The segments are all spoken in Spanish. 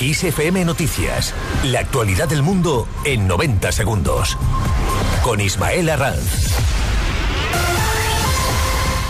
ISFM Noticias. La actualidad del mundo en 90 segundos. Con Ismael Arranz.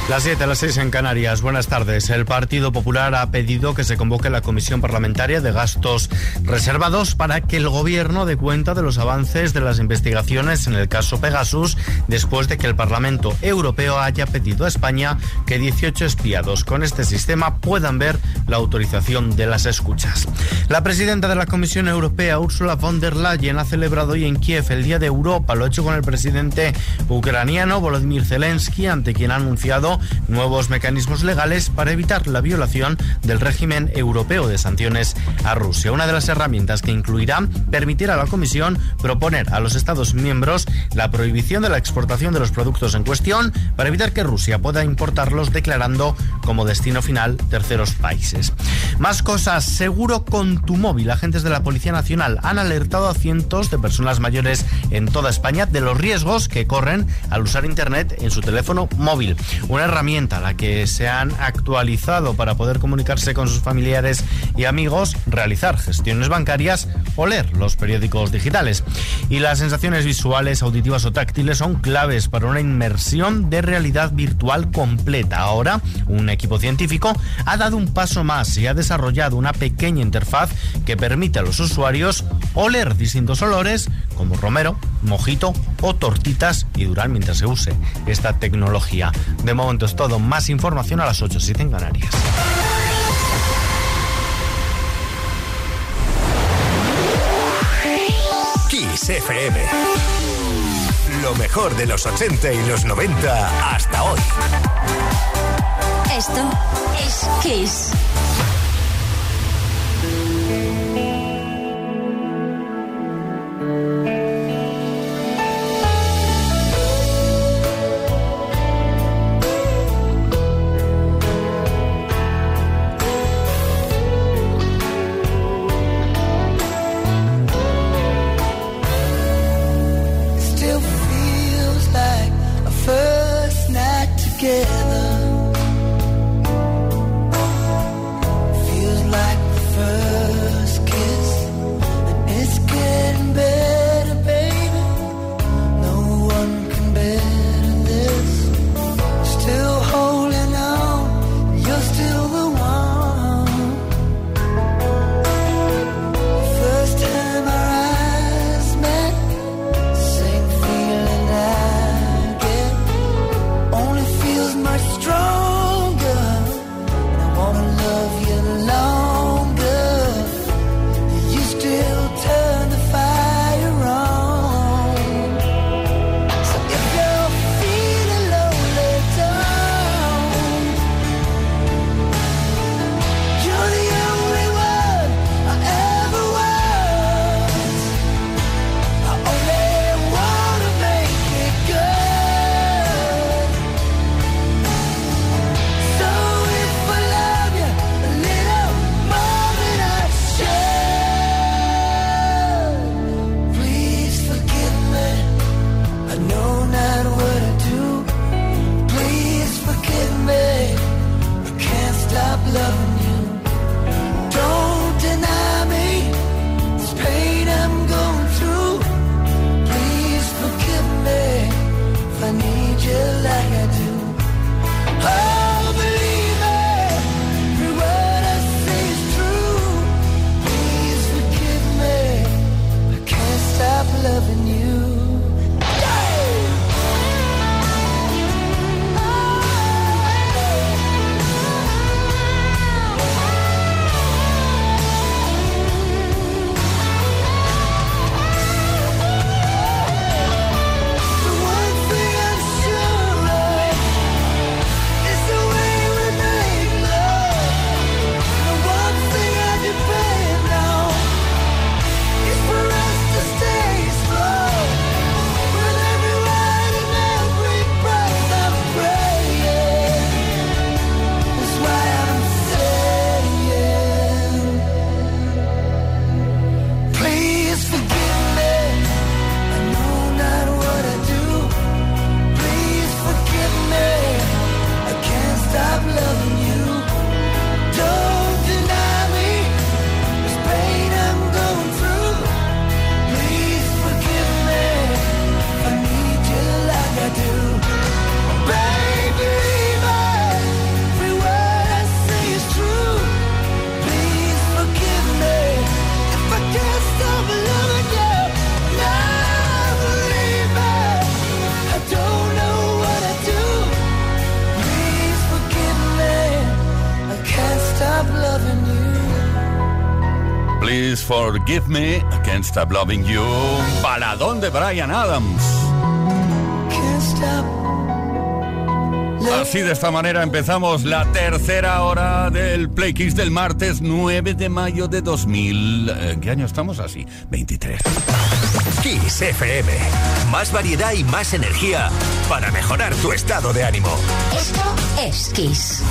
Las 7, las 6 en Canarias. Buenas tardes. El Partido Popular ha pedido que se convoque la Comisión Parlamentaria de Gastos Reservados para que el Gobierno dé cuenta de los avances de las investigaciones en el caso Pegasus después de que el Parlamento Europeo haya pedido a España que 18 espiados con este sistema puedan ver la autorización de las escuchas. La presidenta de la Comisión Europea, Ursula von der Leyen, ha celebrado hoy en Kiev el Día de Europa. Lo ha hecho con el presidente ucraniano Volodymyr Zelensky, ante quien ha anunciado nuevos mecanismos legales para evitar la violación del régimen europeo de sanciones a Rusia. Una de las herramientas que incluirá permitir a la Comisión proponer a los Estados miembros la prohibición de la exportación de los productos en cuestión para evitar que Rusia pueda importarlos declarando como destino final terceros países. Más cosas, seguro con tu móvil. Agentes de la Policía Nacional han alertado a cientos de personas mayores en toda España de los riesgos que corren al usar Internet en su teléfono móvil. Una herramienta la que se han actualizado para poder comunicarse con sus familiares y amigos, realizar gestiones bancarias o leer los periódicos digitales. Y las sensaciones visuales, auditivas o táctiles son claves para una inmersión de realidad virtual completa. Ahora, un equipo científico ha dado un paso más y ha desarrollado una pequeña interfaz que permite a los usuarios oler distintos olores como romero, mojito o tortitas y durar mientras se use esta tecnología. De momento es todo. Más información a las 8, 7 en Canarias. Kiss FM. Lo mejor de los 80 y los 90 hasta hoy. Esto es Kiss. Please Forgive Me, Can't Stop Loving You, baladón de Brian Adams. Así de esta manera empezamos la tercera hora del Play Kiss del martes 9 de mayo de 2000. ¿En qué año estamos así? 23. Kiss FM. Más variedad y más energía para mejorar tu estado de ánimo. Esto es Kiss.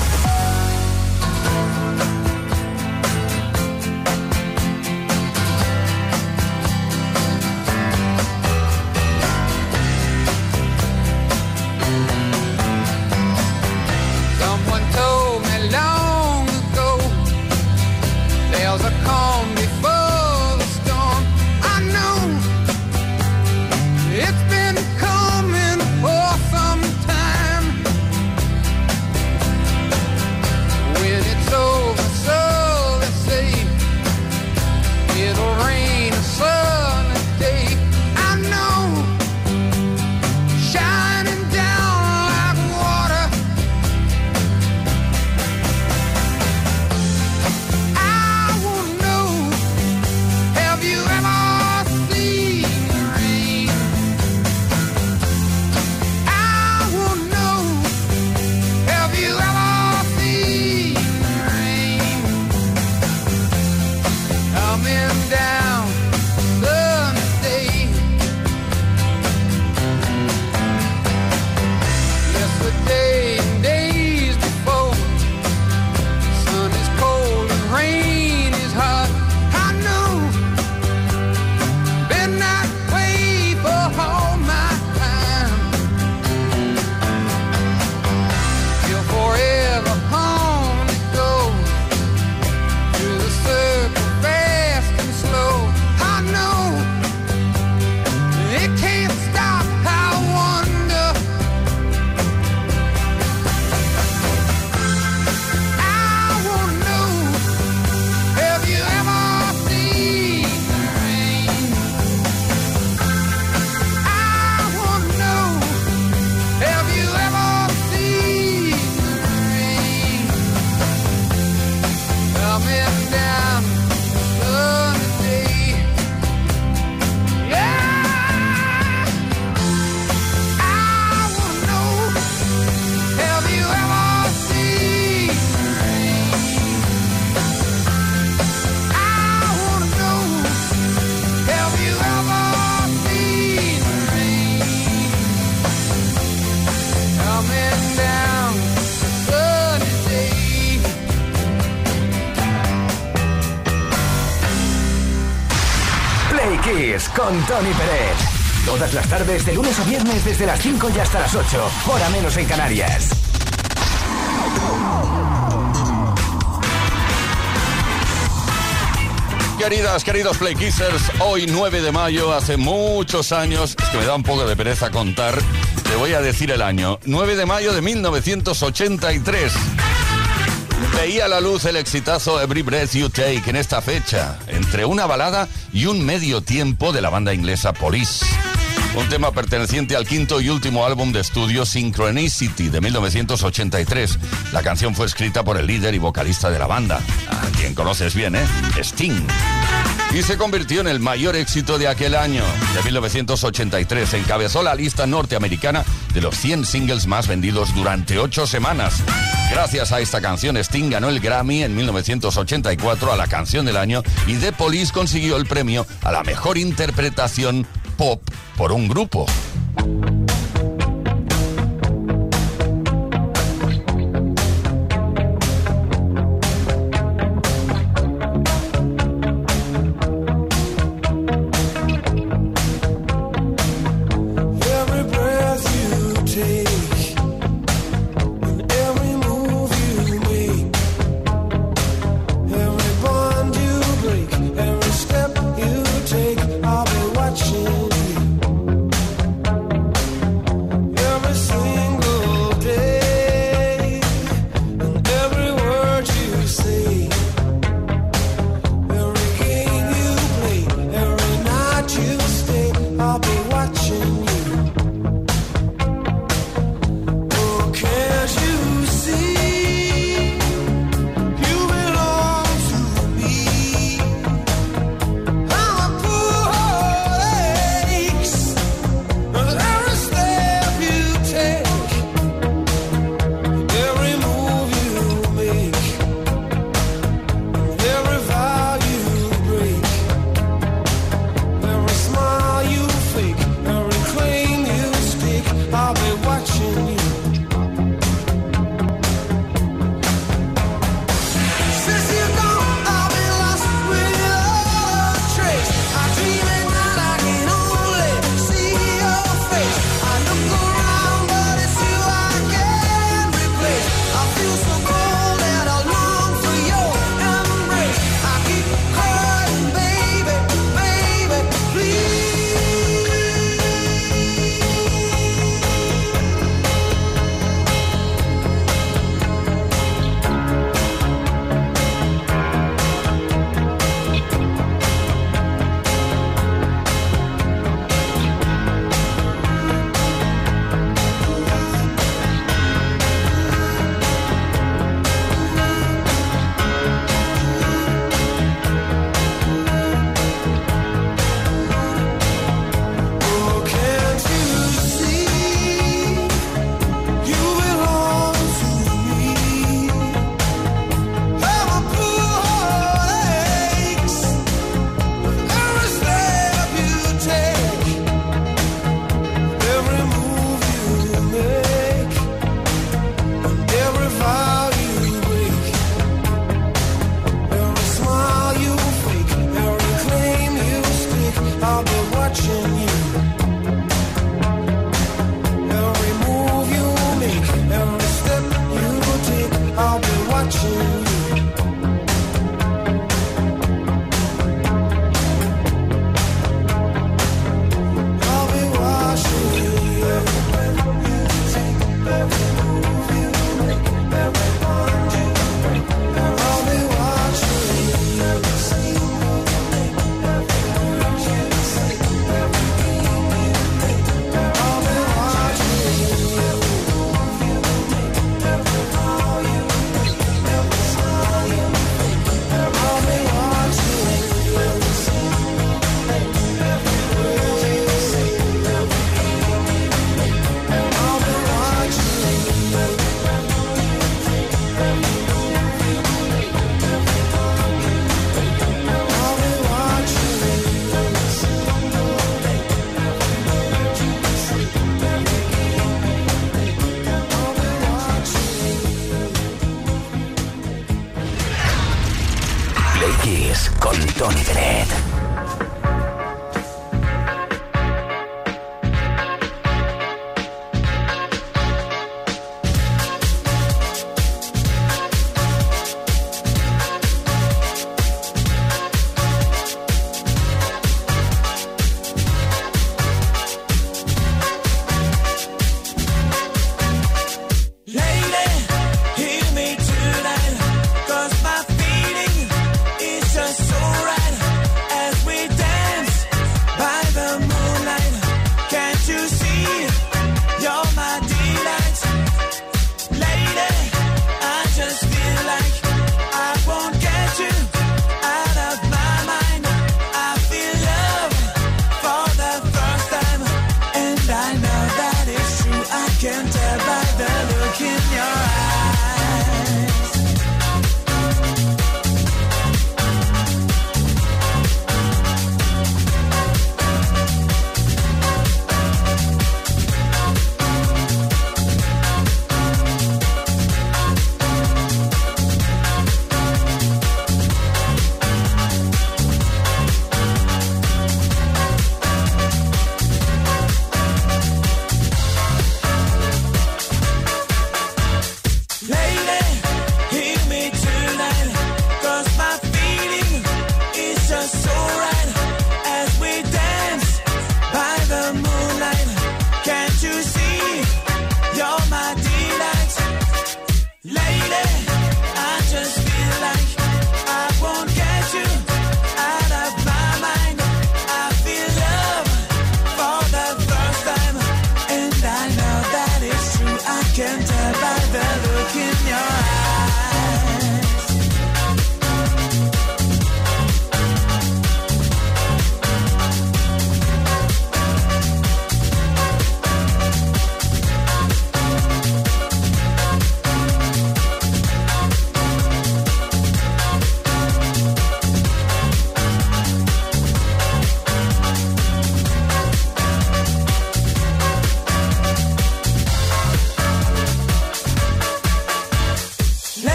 Tardes, de lunes a viernes, desde las 5 y hasta las 8, hora menos en Canarias. Queridas, queridos Play Kissers, hoy 9 de mayo, hace muchos años, es que me da un poco de pereza contar, te voy a decir el año, 9 de mayo de 1983 veía la luz el exitazo Every Breath You Take en esta fecha, entre una balada y un medio tiempo de la banda inglesa Police. Un tema perteneciente al quinto y último álbum de estudio Synchronicity de 1983. La canción fue escrita por el líder y vocalista de la banda, a quien conoces bien, ¿eh? Sting. Y se convirtió en el mayor éxito de aquel año, de 1983. Encabezó la lista norteamericana de los 100 singles más vendidos durante ocho semanas. Gracias a esta canción, Sting ganó el Grammy en 1984 a la canción del año y The Police consiguió el premio a la mejor interpretación pop por un grupo.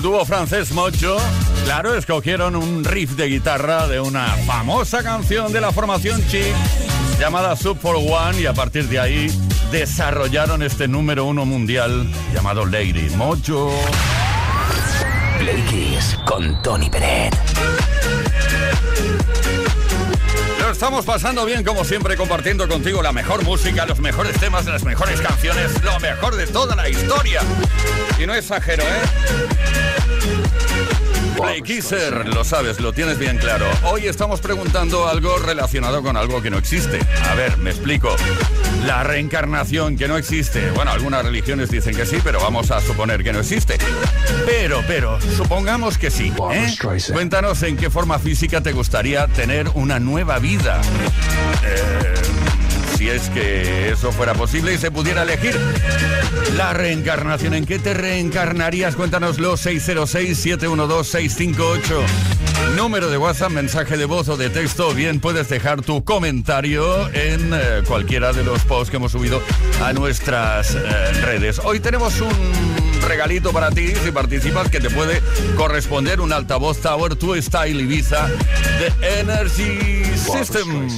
Dúo francés Mocho, claro, escogieron un riff de guitarra de una famosa canción de la formación Chic llamada Sub for One y a partir de ahí desarrollaron este número uno mundial llamado Lady Mocho. Play con Tony Peret. Estamos pasando bien como siempre compartiendo contigo la mejor música, los mejores temas, las mejores canciones, lo mejor de toda la historia. Y no exagero, ¿eh? Play Kisser, lo sabes, lo tienes bien claro. Hoy estamos preguntando algo relacionado con algo que no existe. A ver, me explico. La reencarnación que no existe. Bueno, algunas religiones dicen que sí, pero vamos a suponer que no existe. Pero, pero, supongamos que sí. ¿eh? Cuéntanos en qué forma física te gustaría tener una nueva vida. Eh si es que eso fuera posible y se pudiera elegir la reencarnación. ¿En qué te reencarnarías? Cuéntanoslo 606-712-658. Número de WhatsApp, mensaje de voz o de texto. Bien, puedes dejar tu comentario en eh, cualquiera de los posts que hemos subido a nuestras eh, redes. Hoy tenemos un regalito para ti si participas que te puede corresponder un altavoz Tower Tu Style Ibiza de Energy System.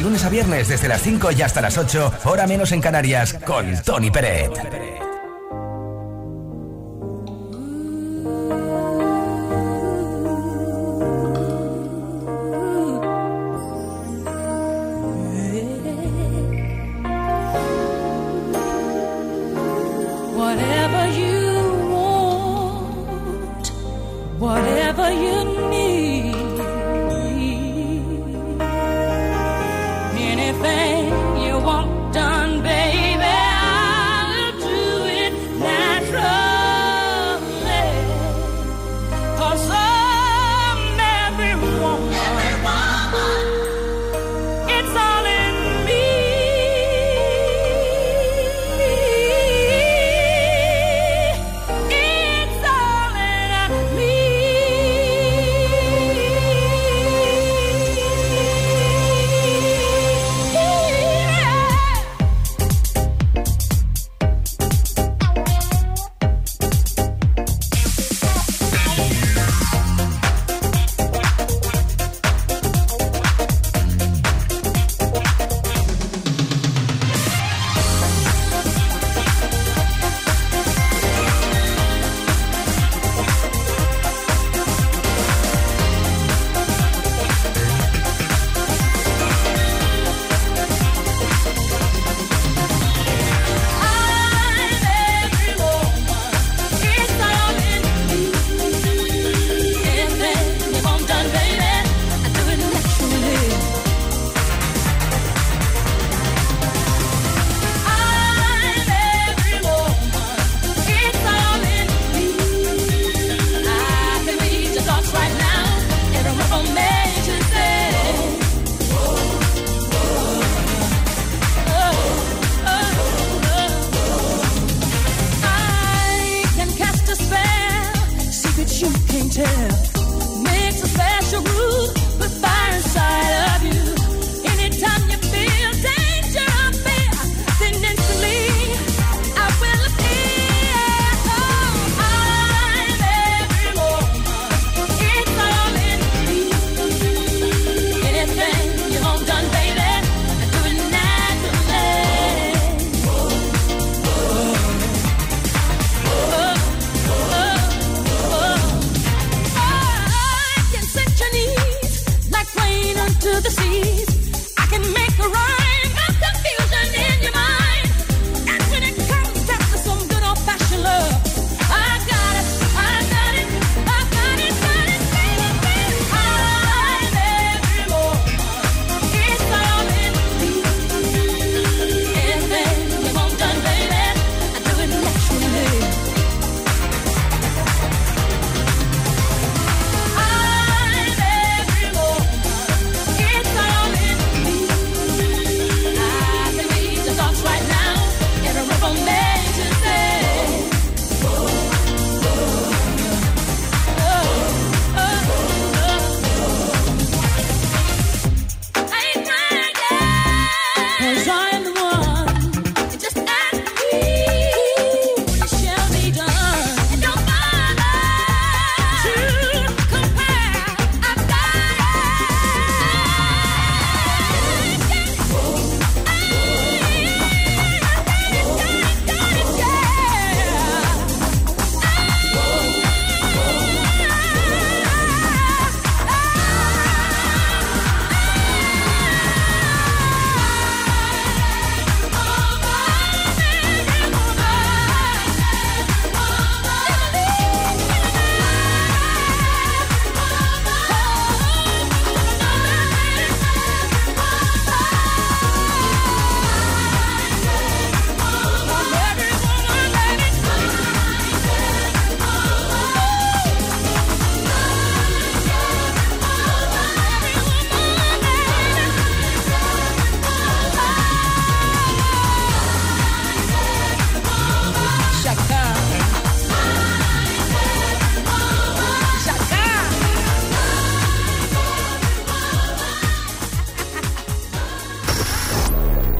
Lunes a viernes, desde las 5 y hasta las 8, hora menos en Canarias, con Tony Peret.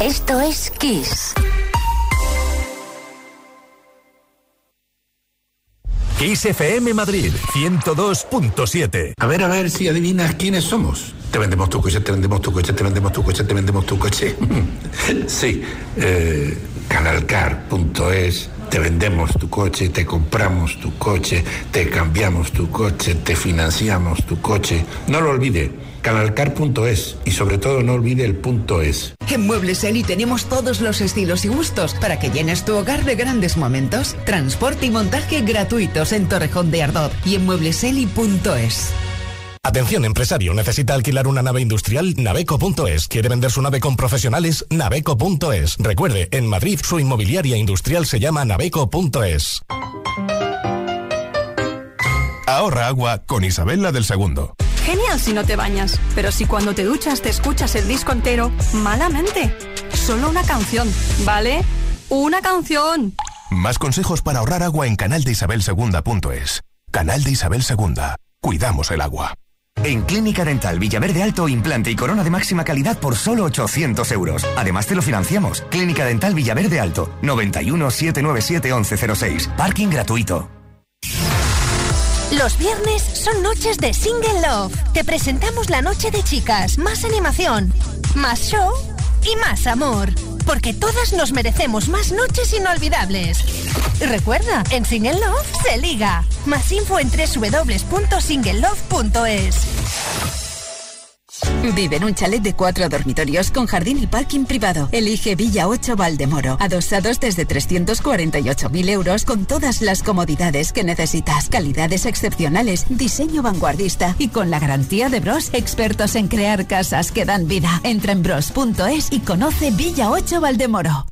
Kiss. Kiss FM Madrid 102.7. A ver, a ver si adivinas quiénes somos. Te vendemos tu coche, te vendemos tu coche, te vendemos tu coche, te vendemos tu coche. sí, eh, canalcar.es. Te vendemos tu coche, te compramos tu coche, te cambiamos tu coche, te financiamos tu coche. No lo olvide canalcar.es y sobre todo no olvide el punto es. En Muebles Eli tenemos todos los estilos y gustos para que llenes tu hogar de grandes momentos. Transporte y montaje gratuitos en Torrejón de Ardot y en muebleseli.es. Atención empresario, necesita alquilar una nave industrial, naveco.es. ¿Quiere vender su nave con profesionales? naveco.es. Recuerde, en Madrid su inmobiliaria industrial se llama naveco.es. Ahorra agua con Isabela del Segundo. Genial si no te bañas, pero si cuando te duchas te escuchas el disco entero, malamente. Solo una canción, ¿vale? Una canción. Más consejos para ahorrar agua en canaldeisabelsegunda.es. Canal de Isabel Segunda. Cuidamos el agua. En Clínica Dental Villaverde Alto, implante y corona de máxima calidad por solo 800 euros. Además te lo financiamos. Clínica Dental Villaverde Alto, 91 797 1106. Parking gratuito. Los viernes son noches de Single Love. Te presentamos la noche de chicas, más animación, más show y más amor. Porque todas nos merecemos más noches inolvidables. recuerda, en Single Love se liga. Más info en www.singlelove.es. Vive en un chalet de cuatro dormitorios con jardín y parking privado. Elige Villa 8 Valdemoro. Adosados desde 348.000 euros con todas las comodidades que necesitas. Calidades excepcionales, diseño vanguardista y con la garantía de Bros, expertos en crear casas que dan vida. Entra en bros.es y conoce Villa 8 Valdemoro.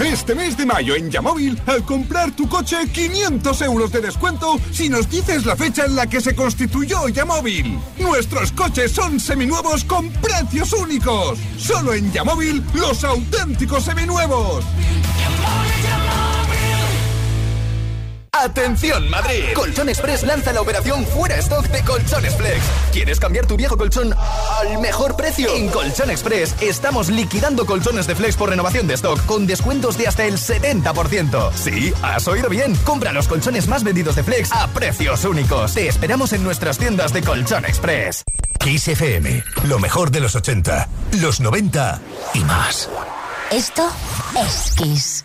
Este mes de mayo en Yamóvil, al comprar tu coche, 500 euros de descuento si nos dices la fecha en la que se constituyó Yamóvil. Nuestros coches son seminuevos con precios únicos. Solo en Yamóvil, los auténticos seminuevos. Atención Madrid. Colchón Express lanza la operación fuera stock de Colchones Flex. ¿Quieres cambiar tu viejo colchón al mejor precio? En Colchón Express estamos liquidando colchones de Flex por renovación de stock con descuentos de hasta el 70%. Sí, has oído bien. Compra los colchones más vendidos de Flex a precios únicos. Te esperamos en nuestras tiendas de Colchón Express. Kiss FM, lo mejor de los 80, los 90 y más. Esto es Kiss.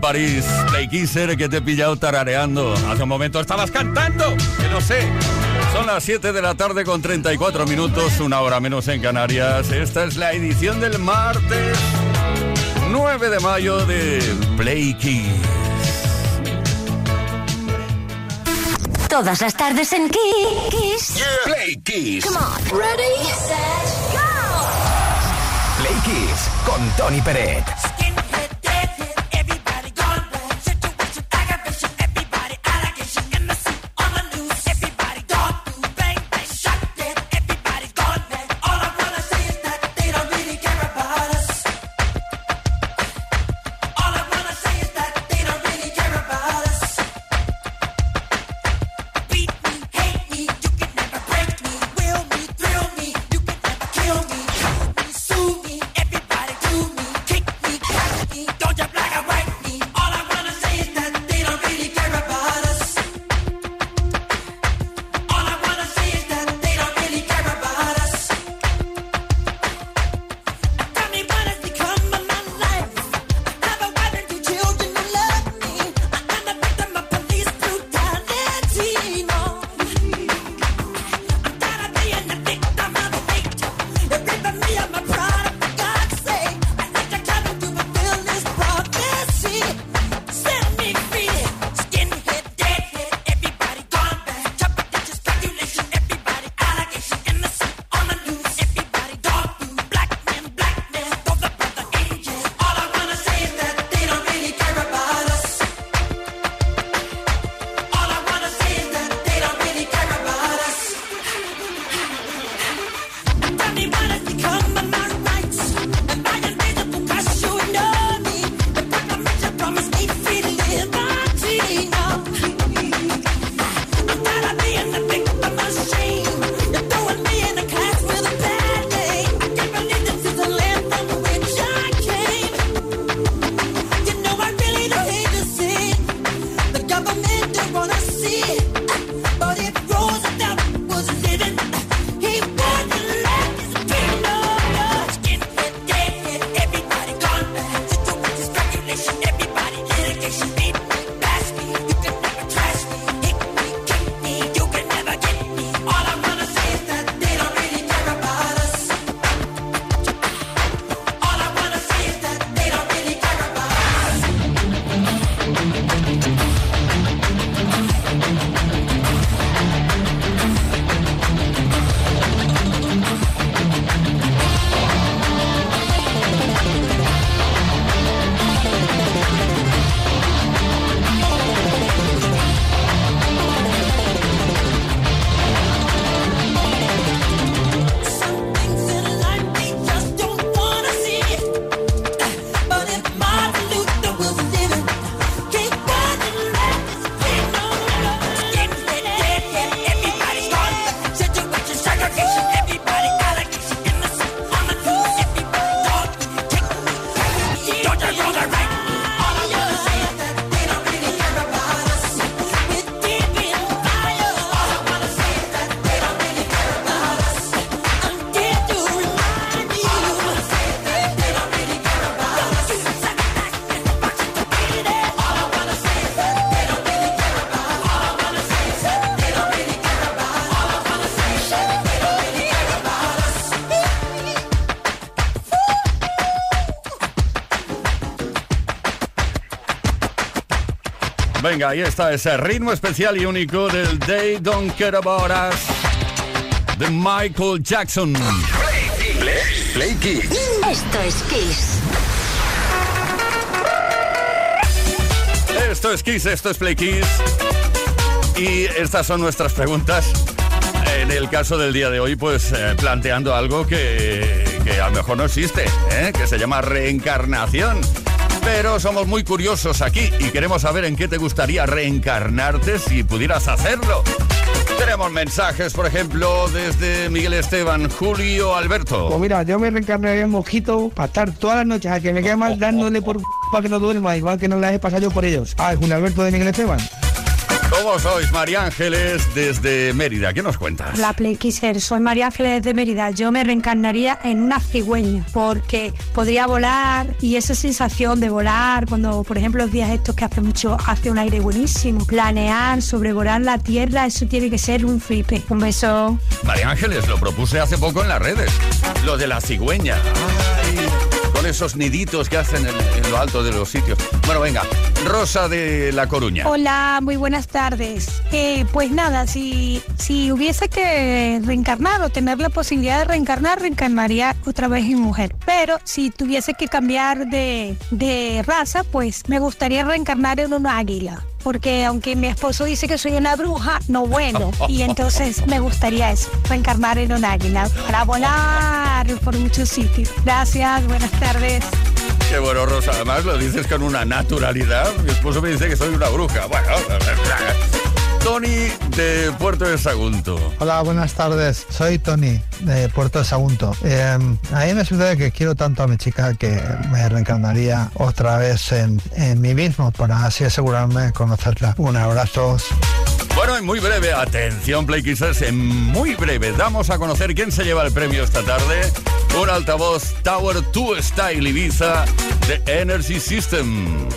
En París. Play Kisser que te he pillado tarareando. Hace un momento estabas cantando, que no sé. Son las 7 de la tarde con 34 minutos, una hora menos en Canarias. Esta es la edición del martes 9 de mayo de Play Kiss. Todas las tardes en Kiss. Play Kiss. Come on. Ready, set, go. Play Kiss con Tony Peret. Venga, ahí está ese ritmo especial y único del They Don't Care About Us de Michael Jackson. Play, Kiss. Esto es Kiss. Esto es Kiss, esto es Play Kiss. Y estas son nuestras preguntas. En el caso del día de hoy, pues eh, planteando algo que, que, a lo mejor no existe, ¿eh? que se llama reencarnación. Pero somos muy curiosos aquí y queremos saber en qué te gustaría reencarnarte si pudieras hacerlo. Tenemos mensajes, por ejemplo, desde Miguel Esteban, Julio Alberto. Pues mira, yo me reencarnaría en mosquito para estar todas las noches a que me quede mal dándole por para que no duerma, igual que no las he pasado yo por ellos. Ah, Julio Alberto de Miguel Esteban. ¿Cómo sois, María Ángeles, desde Mérida? ¿Qué nos cuentas? La Playkisser, soy María Ángeles de Mérida. Yo me reencarnaría en una cigüeña porque podría volar y esa sensación de volar cuando, por ejemplo, los días estos que hace mucho, hace un aire buenísimo, planear, sobrevolar la tierra, eso tiene que ser un flipe. Un beso. María Ángeles, lo propuse hace poco en las redes. Lo de la cigüeña. Con esos niditos que hacen en, en lo alto de los sitios. Bueno, venga, Rosa de La Coruña. Hola, muy buenas tardes. Eh, pues nada, si, si hubiese que reencarnar o tener la posibilidad de reencarnar, reencarnaría otra vez en mujer. Pero si tuviese que cambiar de, de raza, pues me gustaría reencarnar en una águila. Porque aunque mi esposo dice que soy una bruja, no bueno. Y entonces me gustaría eso, reencarnar en un águila para volar por muchos sitios. Gracias, buenas tardes. Qué bueno, Rosa. Además lo dices con una naturalidad. Mi esposo me dice que soy una bruja. Bueno, Tony de Puerto de Sagunto. Hola, buenas tardes. Soy Tony de Puerto de Sagunto. Eh, a mí me sucede que quiero tanto a mi chica que me reencarnaría otra vez en, en mí mismo para así asegurarme de conocerla. Un abrazo. Bueno, en muy breve, atención Play Kissers, en muy breve damos a conocer quién se lleva el premio esta tarde. Un altavoz Tower 2 Style Ibiza de Energy System.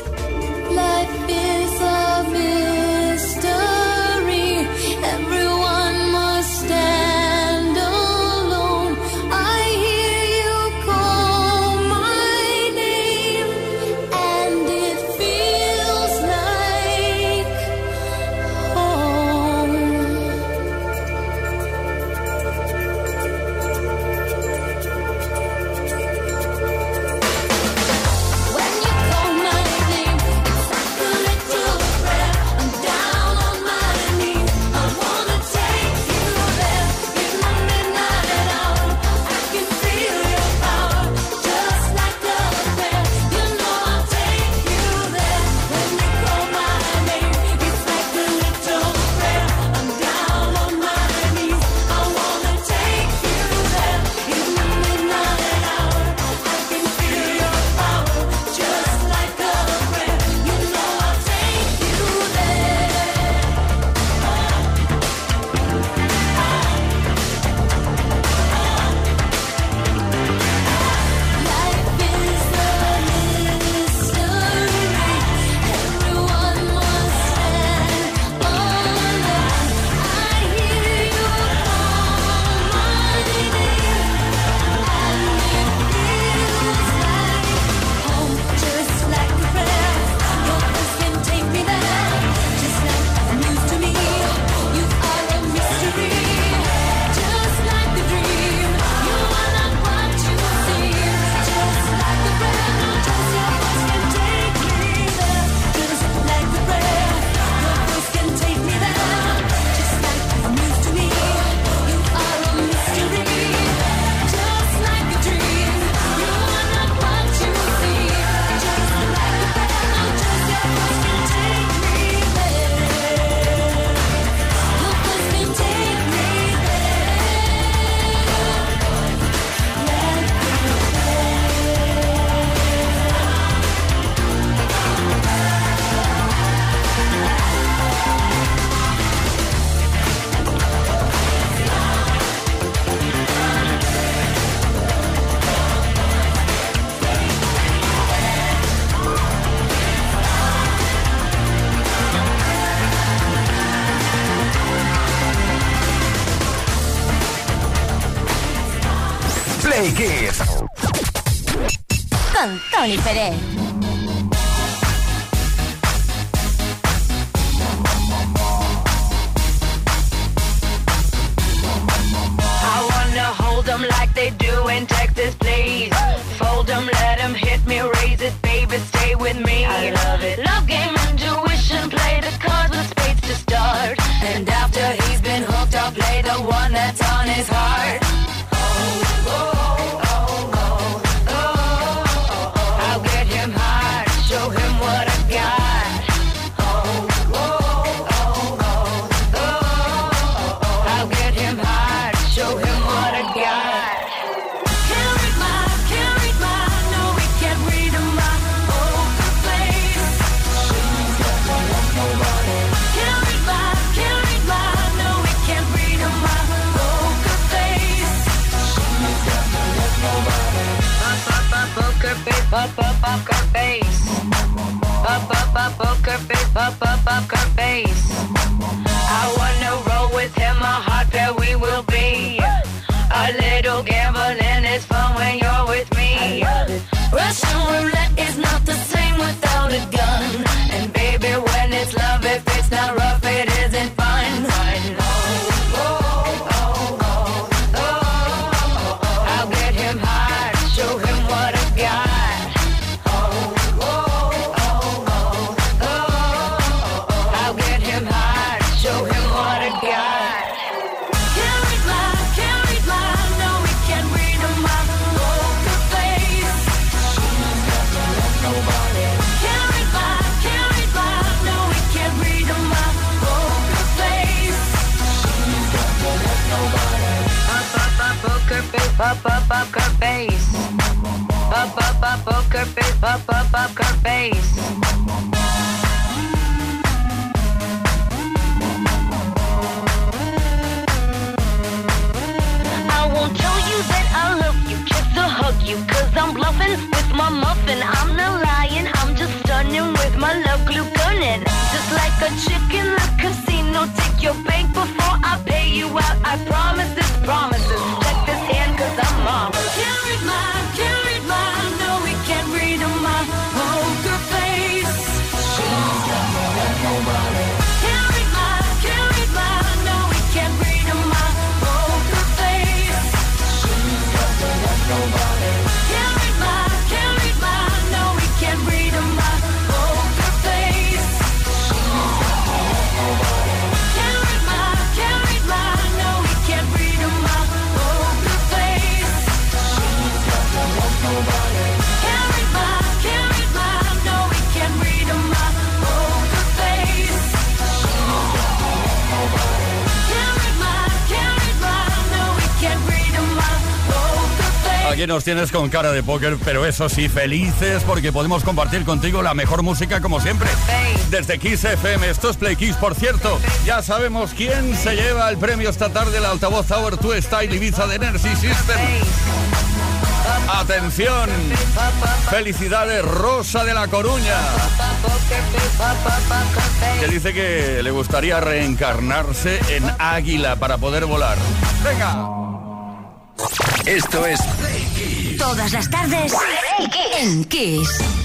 up up up her face. Up up up up her face. Up up up her face. I wanna roll with him, a hot pair we will be. A little girl. up, up, up her face. I won't tell you that I love you, kiss or hug you, cause I'm bluffing with my muffin. I'm not lying, I'm just stunning with my love glue gunning. Just like a chicken, like nos tienes con cara de póker, pero eso sí, felices porque podemos compartir contigo la mejor música como siempre. Desde Kiss FM, esto es Play Kiss, por cierto. Ya sabemos quién se lleva el premio esta tarde, el altavoz Tower 2 Style Ibiza de Energy System. Atención, felicidades Rosa de la Coruña, que dice que le gustaría reencarnarse en águila para poder volar. Venga. Esto es Todas las tardes en Kiss.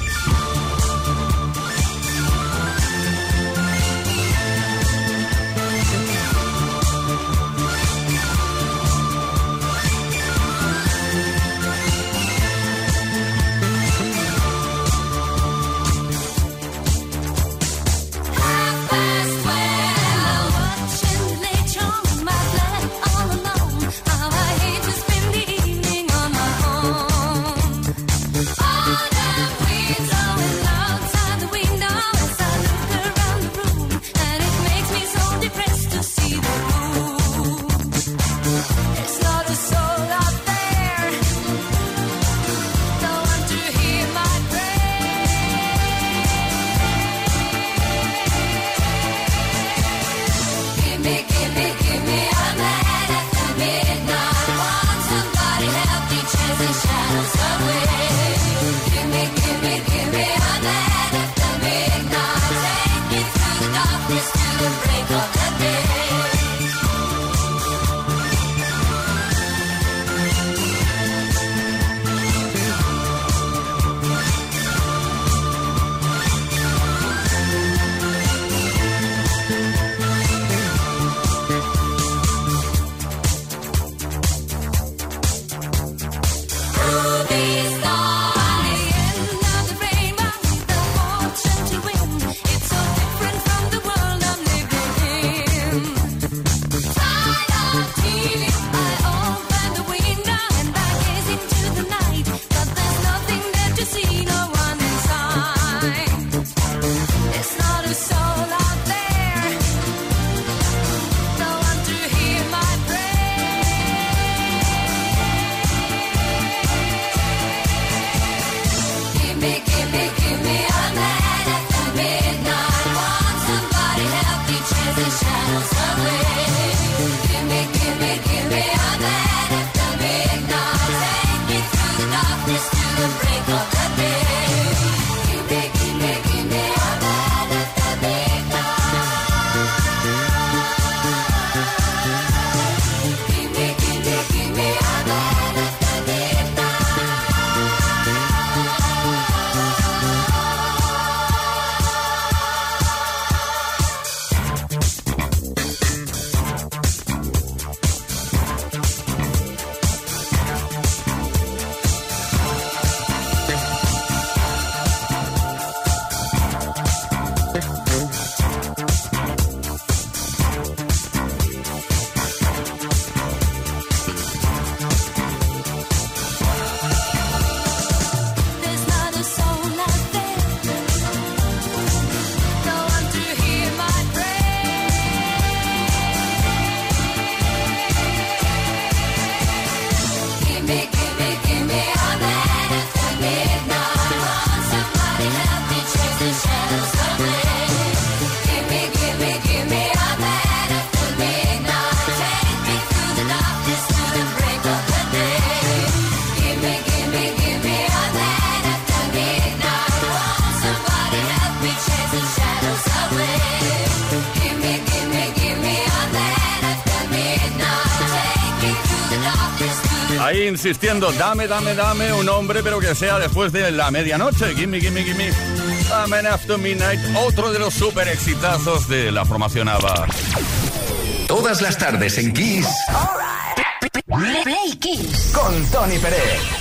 dame, dame, dame un hombre, pero que sea después de la medianoche. Gimme, gimme, gimme. Amen After Midnight, otro de los super exitazos de la formación ABBA. Todas las tardes en Kiss. Right. Play Kiss. Con Tony Pérez.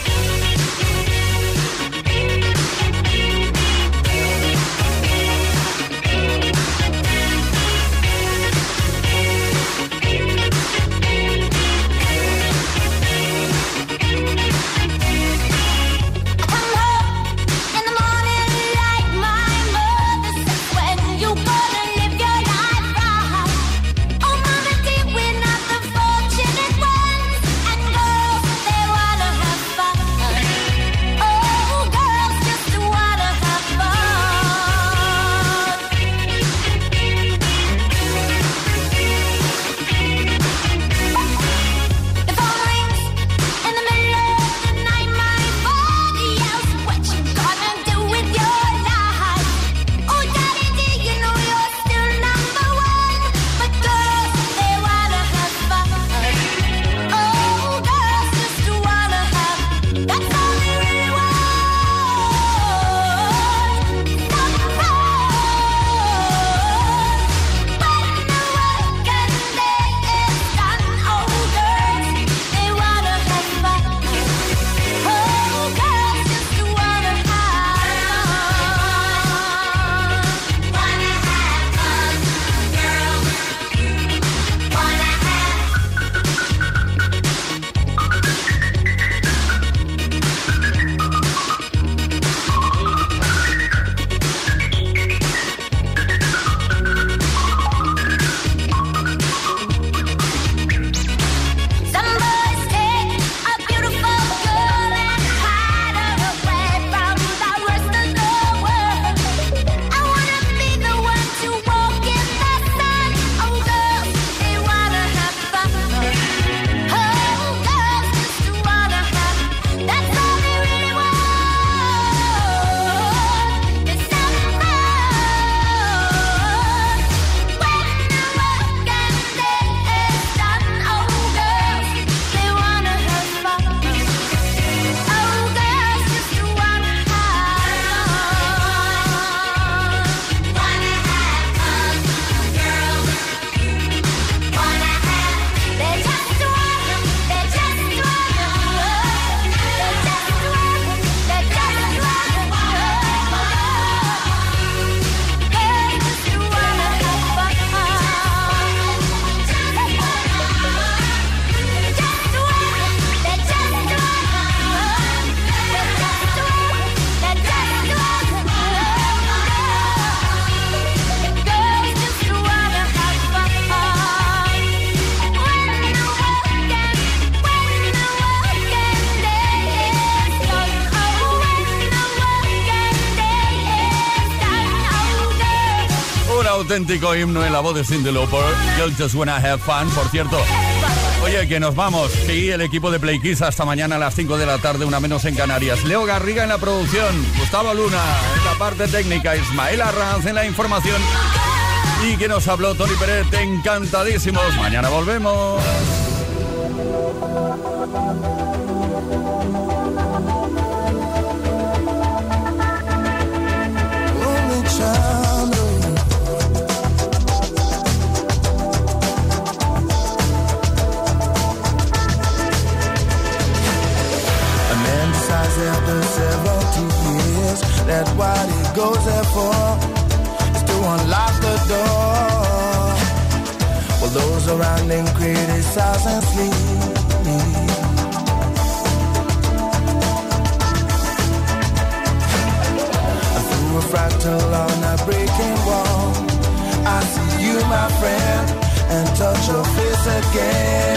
Auténtico himno en la voz de Cindy Lauper. You'll just wanna have fun, por cierto. Oye, que nos vamos. Sí, el equipo de Play Kiss hasta mañana a las 5 de la tarde, una menos en Canarias. Leo Garriga en la producción, Gustavo Luna en la parte técnica, Ismael Arranz en la información. Y que nos habló Tony Pérez, encantadísimos. Mañana volvemos. Years that what he goes there for is to unlock the door. Well, those around him criticize and sleep. Through a fractal on a breaking wall, I see you, my friend, and touch your face again.